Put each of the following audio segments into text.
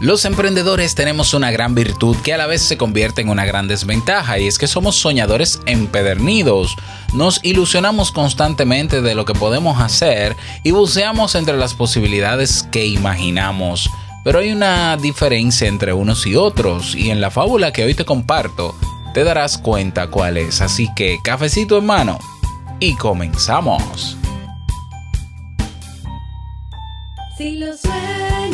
Los emprendedores tenemos una gran virtud que a la vez se convierte en una gran desventaja y es que somos soñadores empedernidos. Nos ilusionamos constantemente de lo que podemos hacer y buceamos entre las posibilidades que imaginamos. Pero hay una diferencia entre unos y otros y en la fábula que hoy te comparto te darás cuenta cuál es. Así que cafecito en mano y comenzamos. Si lo sueñas,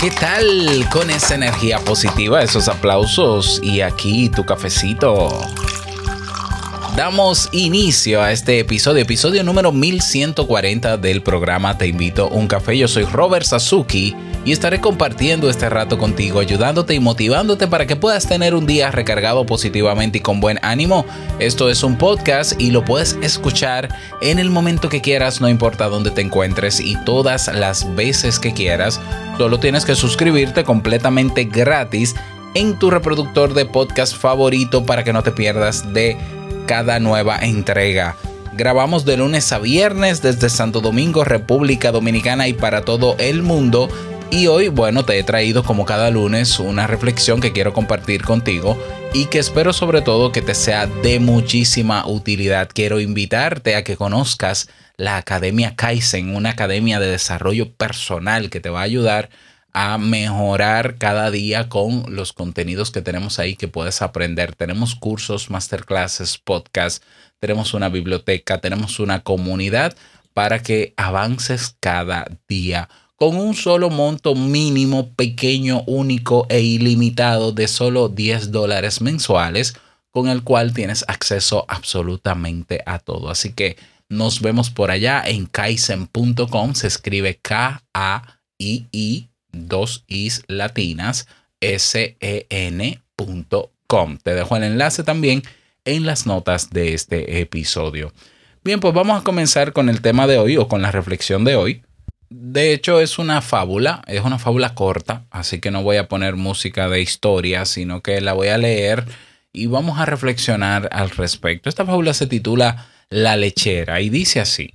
¿Qué tal? Con esa energía positiva, esos aplausos y aquí tu cafecito. Damos inicio a este episodio, episodio número 1140 del programa Te invito a un café. Yo soy Robert Sasuki y estaré compartiendo este rato contigo, ayudándote y motivándote para que puedas tener un día recargado positivamente y con buen ánimo. Esto es un podcast y lo puedes escuchar en el momento que quieras, no importa dónde te encuentres y todas las veces que quieras. Solo tienes que suscribirte completamente gratis en tu reproductor de podcast favorito para que no te pierdas de cada nueva entrega. Grabamos de lunes a viernes desde Santo Domingo, República Dominicana y para todo el mundo y hoy, bueno, te he traído como cada lunes una reflexión que quiero compartir contigo y que espero sobre todo que te sea de muchísima utilidad. Quiero invitarte a que conozcas la Academia Kaizen, una academia de desarrollo personal que te va a ayudar a mejorar cada día con los contenidos que tenemos ahí que puedes aprender. Tenemos cursos, masterclasses, podcasts, tenemos una biblioteca, tenemos una comunidad para que avances cada día con un solo monto mínimo, pequeño, único e ilimitado de solo 10 dólares mensuales, con el cual tienes acceso absolutamente a todo. Así que nos vemos por allá en kaizen.com. Se escribe K-A-I-I, dos Is latinas, S-E-N.com. Te dejo el enlace también en las notas de este episodio. Bien, pues vamos a comenzar con el tema de hoy o con la reflexión de hoy. De hecho, es una fábula, es una fábula corta, así que no voy a poner música de historia, sino que la voy a leer y vamos a reflexionar al respecto. Esta fábula se titula La lechera y dice así.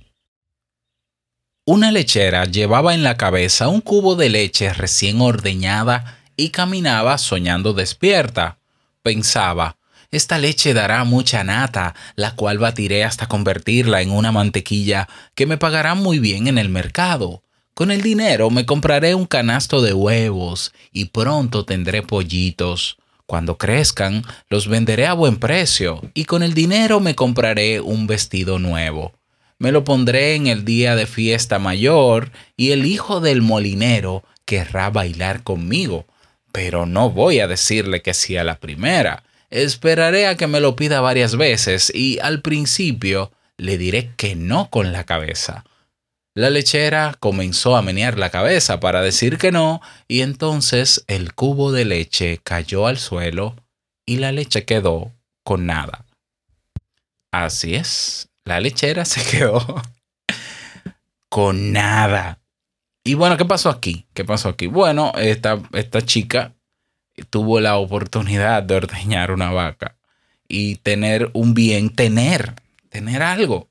Una lechera llevaba en la cabeza un cubo de leche recién ordeñada y caminaba soñando despierta. Pensaba, esta leche dará mucha nata, la cual batiré hasta convertirla en una mantequilla que me pagará muy bien en el mercado. Con el dinero me compraré un canasto de huevos y pronto tendré pollitos. Cuando crezcan, los venderé a buen precio y con el dinero me compraré un vestido nuevo. Me lo pondré en el día de fiesta mayor y el hijo del molinero querrá bailar conmigo. Pero no voy a decirle que sí a la primera. Esperaré a que me lo pida varias veces y al principio le diré que no con la cabeza la lechera comenzó a menear la cabeza para decir que no, y entonces el cubo de leche cayó al suelo y la leche quedó con nada. Así es, la lechera se quedó con nada. Y bueno, ¿qué pasó aquí? ¿Qué pasó aquí? Bueno, esta, esta chica tuvo la oportunidad de ordeñar una vaca y tener un bien, tener, tener algo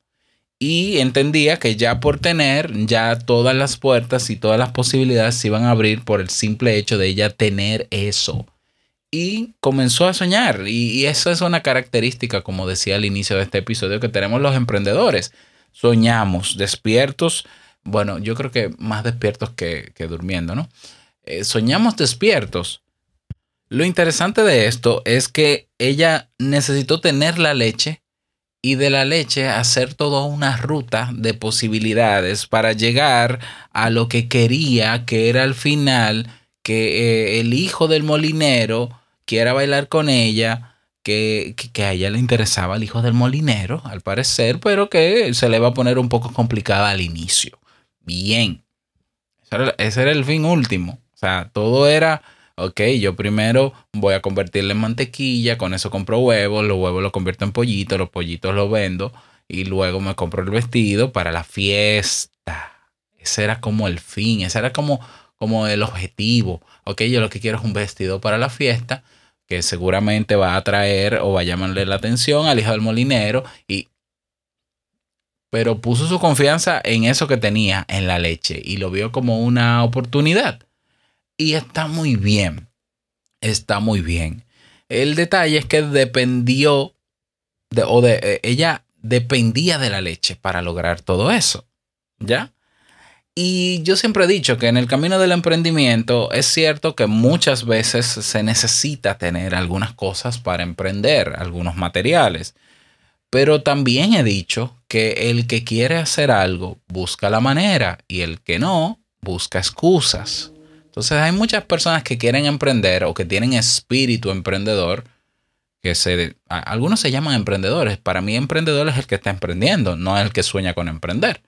y entendía que ya por tener, ya todas las puertas y todas las posibilidades se iban a abrir por el simple hecho de ella tener eso. Y comenzó a soñar. Y, eso es una característica, como decía al inicio de este episodio, que tenemos los emprendedores. Soñamos despiertos, bueno, yo creo que más despiertos que, durmiendo, ¿no? Eh, soñamos despiertos, Lo interesante de esto es que ella necesitó tener la leche y de la leche hacer toda una ruta de posibilidades para llegar a lo que quería, que era al final que eh, el hijo del molinero quiera bailar con ella, que, que, a ella le interesaba el hijo del molinero, al parecer, pero que se le va a poner un poco complicada al inicio. Bien, ese era, ese era el fin último. O sea, todo era ok, yo primero voy a convertirle en mantequilla, con eso compro huevos, los huevos los convierto en pollitos, los pollitos los vendo y luego me compro el vestido para la fiesta. Ese era como el fin, ese era como, como el objetivo. Ok, yo lo que quiero es un vestido para la fiesta que seguramente va a atraer o va a llamarle la atención al hijo del molinero y pero puso su confianza en eso que tenía, en la leche, y lo vio como una oportunidad. Y está muy bien. Está muy bien. El detalle es que dependió de, o de eh, ella dependía de la leche para lograr todo eso. ¿Ya? Y yo siempre he dicho que en el camino del emprendimiento es cierto que muchas veces se necesita tener algunas cosas para emprender, algunos materiales. Pero también he dicho que el que quiere hacer algo busca la manera y el que no busca excusas. Entonces hay muchas personas que quieren emprender o que tienen espíritu emprendedor, que se, algunos se llaman emprendedores. Para mí emprendedor es el que está emprendiendo, no el que sueña con emprender.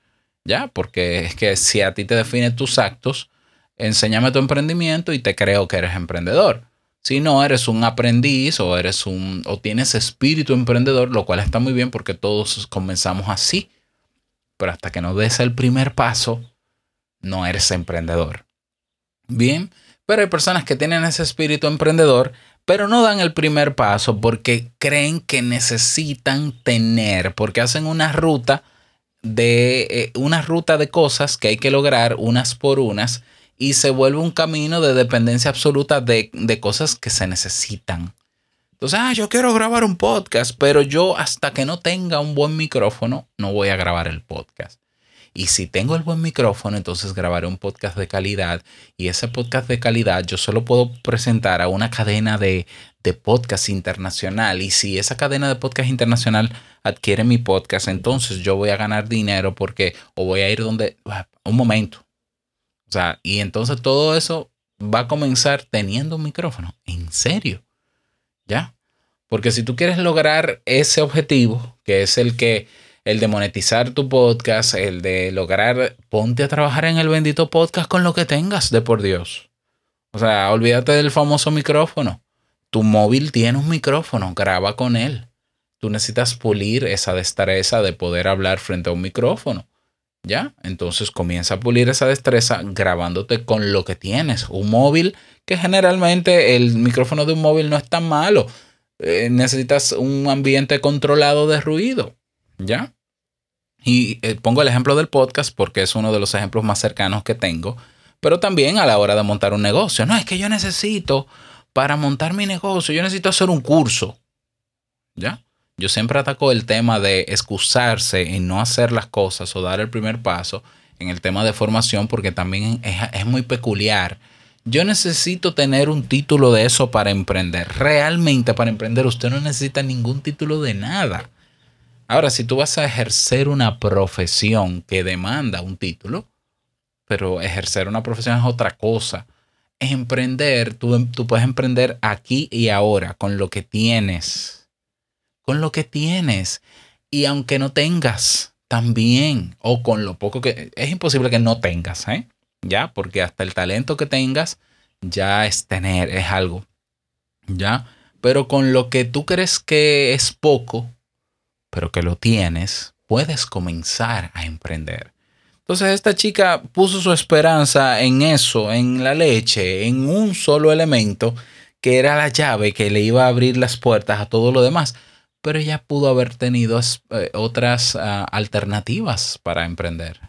¿Ya? Porque es que si a ti te definen tus actos, enséñame tu emprendimiento y te creo que eres emprendedor. Si no, eres un aprendiz o eres un o tienes espíritu emprendedor, lo cual está muy bien porque todos comenzamos así. Pero hasta que no des el primer paso, no eres emprendedor. Bien, pero hay personas que tienen ese espíritu emprendedor, pero no dan el primer paso porque creen que necesitan tener, porque hacen una ruta de eh, una ruta de cosas que hay que lograr unas por unas y se vuelve un camino de dependencia absoluta de, de cosas que se necesitan. Entonces, ah, yo quiero grabar un podcast, pero yo hasta que no tenga un buen micrófono, no voy a grabar el podcast. Y si tengo el buen micrófono, entonces grabaré un podcast de calidad. Y ese podcast de calidad yo solo puedo presentar a una cadena de, de podcast internacional. Y si esa cadena de podcast internacional adquiere mi podcast, entonces yo voy a ganar dinero porque o voy a ir donde... Ah, un momento. O sea, y entonces todo eso va a comenzar teniendo un micrófono. En serio. ¿Ya? Porque si tú quieres lograr ese objetivo, que es el que el de monetizar tu podcast, el de lograr, ponte a trabajar en el bendito podcast con lo que tengas, de por Dios. O sea, olvídate del famoso micrófono. Tu móvil tiene un micrófono, graba con él. Tú necesitas pulir esa destreza de poder hablar frente a un micrófono. ¿Ya? Entonces comienza a pulir esa destreza grabándote con lo que tienes. Un móvil que generalmente el micrófono de un móvil no es tan malo. Eh, necesitas un ambiente controlado de ruido. ¿Ya? Y eh, pongo el ejemplo del podcast porque es uno de los ejemplos más cercanos que tengo, pero también a la hora de montar un negocio. No, es que yo necesito, para montar mi negocio, yo necesito hacer un curso. ¿Ya? Yo siempre ataco el tema de excusarse en no hacer las cosas o dar el primer paso en el tema de formación porque también es, es muy peculiar. Yo necesito tener un título de eso para emprender. Realmente para emprender usted no necesita ningún título de nada. Ahora, si tú vas a ejercer una profesión que demanda un título, pero ejercer una profesión es otra cosa. Emprender, tú, tú puedes emprender aquí y ahora con lo que tienes. Con lo que tienes. Y aunque no tengas, también. O con lo poco que... Es imposible que no tengas, ¿eh? Ya, porque hasta el talento que tengas ya es tener, es algo. ¿Ya? Pero con lo que tú crees que es poco, pero que lo tienes, puedes comenzar a emprender. Entonces esta chica puso su esperanza en eso, en la leche, en un solo elemento que era la llave que le iba a abrir las puertas a todo lo demás. Pero ella pudo haber tenido eh, otras ah, alternativas para emprender.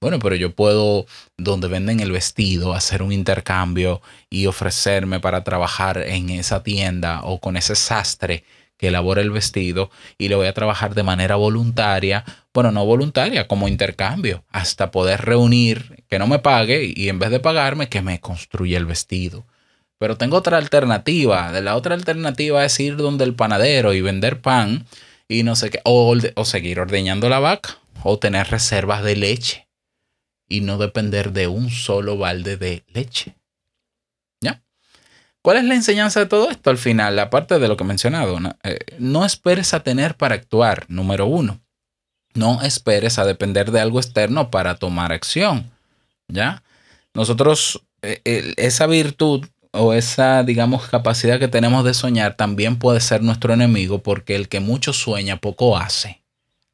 Bueno, pero yo puedo, donde venden el vestido, hacer un intercambio y ofrecerme para trabajar en esa tienda o con ese sastre que elabora el vestido y lo voy a trabajar de manera voluntaria, bueno, no voluntaria, como intercambio, hasta poder reunir, que no me pague y en vez de pagarme, que me construya el vestido. pero tengo otra alternativa. La otra alternativa es ir donde el panadero y vender pan y no sé qué, o, o seguir ordeñando la vaca, o tener reservas de leche y no depender de un solo balde de leche. ¿Cuál es la enseñanza de todo esto al final? Aparte de lo que he mencionado, no, eh, no esperes a tener para actuar, número uno. No esperes a depender de algo externo para tomar acción. ¿Ya? Nosotros, eh, esa virtud o esa, digamos, capacidad que tenemos de soñar también puede ser nuestro enemigo porque el que mucho sueña poco hace.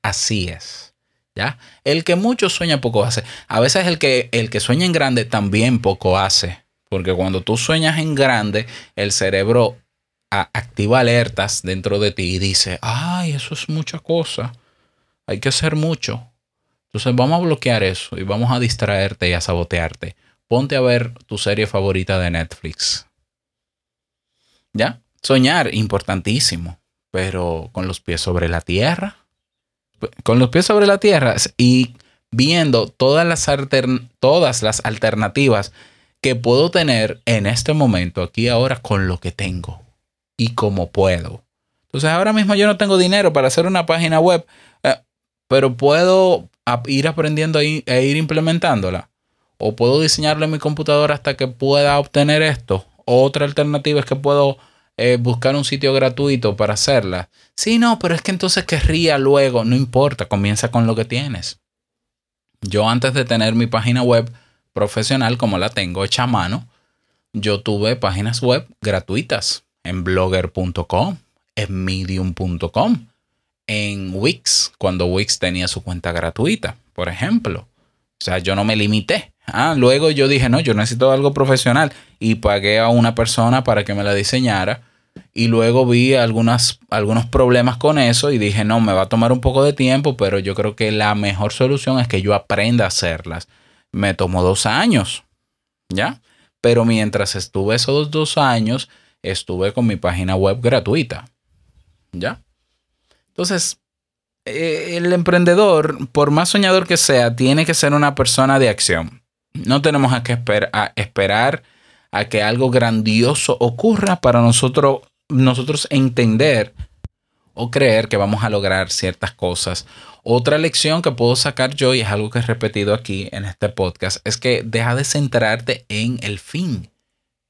Así es. ¿Ya? El que mucho sueña poco hace. A veces el que, el que sueña en grande también poco hace. Porque cuando tú sueñas en grande, el cerebro activa alertas dentro de ti y dice, ay, eso es mucha cosa. Hay que hacer mucho. Entonces vamos a bloquear eso y vamos a distraerte y a sabotearte ponte a ver tu serie favorita de Netflix. ¿Ya? Soñar, importantísimo, pero con los pies sobre la tierra. Con los pies sobre la tierra y viendo todas las, todas las alternativas que puedo tener en este momento, aquí ahora, con lo que tengo y como puedo. Entonces ahora mismo yo no tengo dinero para hacer una página web, eh, pero puedo ir aprendiendo e ir implementándola o puedo diseñarlo en mi computadora hasta que pueda obtener esto. Otra alternativa es que puedo eh, buscar un sitio gratuito para hacerla. Sí, no, pero es que entonces querría luego, no importa, comienza con lo que tienes. Yo antes de tener mi página web profesional como la tengo hecha a mano, yo tuve páginas web gratuitas en blogger.com, en medium.com, en Wix, cuando Wix tenía su cuenta gratuita, por ejemplo. O sea, yo no me limité. Ah, luego yo dije, no, yo necesito algo profesional y pagué a una persona para que me la diseñara. Y luego vi algunas, algunos problemas con eso y dije, no, me va a tomar un poco de tiempo, pero yo creo que la mejor solución es que yo aprenda a hacerlas. Me tomó dos años, ¿ya? Pero mientras estuve esos dos años, estuve con mi página web gratuita, ¿ya? Entonces, eh, el emprendedor, por más soñador que sea, tiene que ser una persona de acción. No tenemos que esperar a que algo grandioso ocurra para nosotros, nosotros entender o creer que vamos a lograr ciertas cosas. Otra lección que puedo sacar yo, y es algo que he repetido aquí en este podcast, es que deja de centrarte en el fin,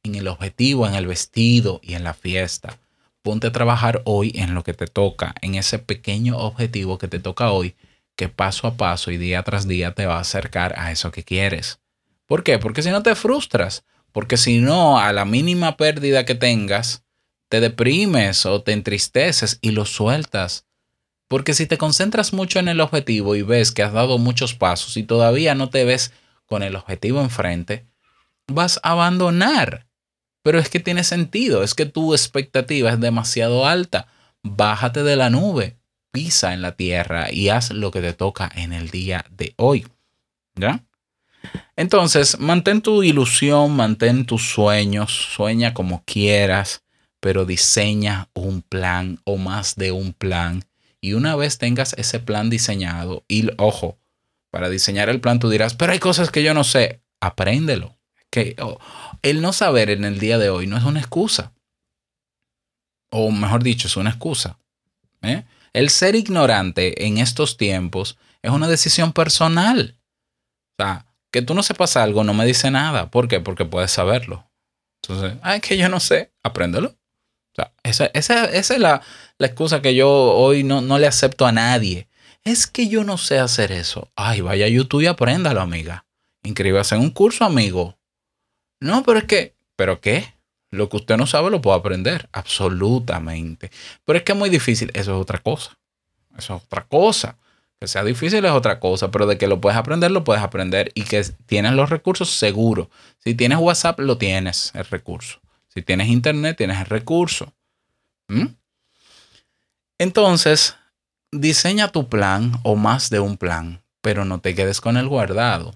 en el objetivo, en el vestido y en la fiesta. Ponte a trabajar hoy en lo que te toca, en ese pequeño objetivo que te toca hoy, que paso a paso y día tras día te va a acercar a eso que quieres. ¿Por qué? Porque si no te frustras. Porque si no, a la mínima pérdida que tengas, te deprimes o te entristeces y lo sueltas. Porque si te concentras mucho en el objetivo y ves que has dado muchos pasos y todavía no te ves con el objetivo enfrente, vas a abandonar. Pero es que tiene sentido, es que tu expectativa es demasiado alta. Bájate de la nube, pisa en la tierra y haz lo que te toca en el día de hoy. ¿Ya? Entonces, mantén tu ilusión, mantén tus sueños, sueña como quieras, pero diseña un plan o más de un plan. Y una vez tengas ese plan diseñado, y ojo, para diseñar el plan tú dirás, pero hay cosas que yo no sé, apréndelo. Que el no saber en el día de hoy no es una excusa. O mejor dicho, es una excusa. ¿eh? El ser ignorante en estos tiempos es una decisión personal. O sea, que tú no sepas algo no me dice nada. ¿Por qué? Porque puedes saberlo. Entonces, ay, que yo no sé, apréndelo. O sea, esa, esa, esa es la, la, excusa que yo hoy no, no le acepto a nadie. Es que yo no sé hacer eso. Ay, vaya a YouTube y apréndalo, amiga. Inscríbase en un curso, amigo. No, pero es que, ¿pero qué? Lo que usted no sabe lo puede aprender. Absolutamente. Pero es que es muy difícil. Eso es otra cosa. Eso es otra cosa. Que sea difícil es otra cosa, pero de que lo puedes aprender, lo puedes aprender y que tienes los recursos seguro. Si tienes WhatsApp, lo tienes, el recurso. Si tienes internet, tienes el recurso. ¿Mm? Entonces, diseña tu plan o más de un plan, pero no te quedes con el guardado.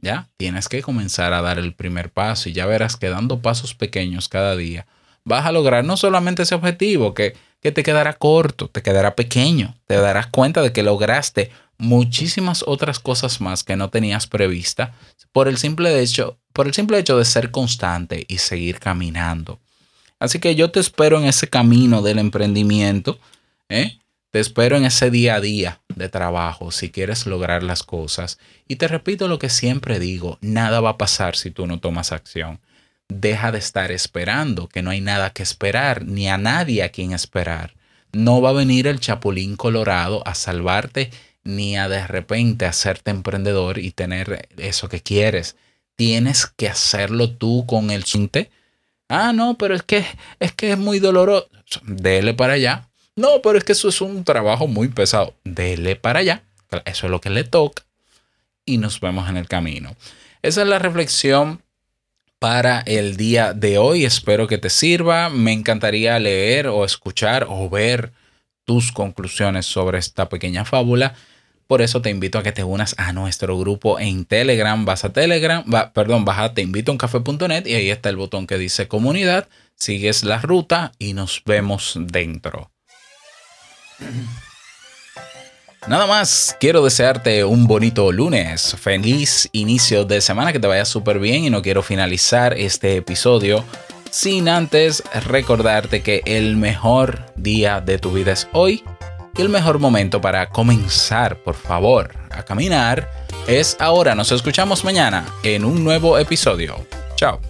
¿Ya? Tienes que comenzar a dar el primer paso y ya verás que dando pasos pequeños cada día vas a lograr no solamente ese objetivo, que que te quedará corto, te quedará pequeño, te darás cuenta de que lograste muchísimas otras cosas más que no tenías prevista por el simple hecho, por el simple hecho de ser constante y seguir caminando. Así que yo te espero en ese camino del emprendimiento. ¿eh? Te espero en ese día a día de trabajo si quieres lograr las cosas. Y te repito lo que siempre digo, nada va a pasar si tú no tomas acción. Deja de estar esperando, que no hay nada que esperar, ni a nadie a quien esperar. No va a venir el chapulín colorado a salvarte, ni a de repente hacerte emprendedor y tener eso que quieres. Tienes que hacerlo tú con el sinte. Ah, no, pero es que es que es muy doloroso. Dele para allá. No, pero es que eso es un trabajo muy pesado. Dele para allá. Eso es lo que le toca. Y nos vemos en el camino. Esa es la reflexión para el día de hoy. Espero que te sirva. Me encantaría leer o escuchar o ver tus conclusiones sobre esta pequeña fábula. Por eso te invito a que te unas a nuestro grupo en Telegram. Vas a Telegram, perdón, vas a te invito a y ahí está el botón que dice comunidad. Sigues la ruta y nos vemos dentro. Nada más, quiero desearte un bonito lunes, feliz inicio de semana, que te vaya súper bien y no quiero finalizar este episodio sin antes recordarte que el mejor día de tu vida es hoy el mejor momento para comenzar, por favor, a caminar es ahora. Nos escuchamos mañana en un nuevo episodio. Chao.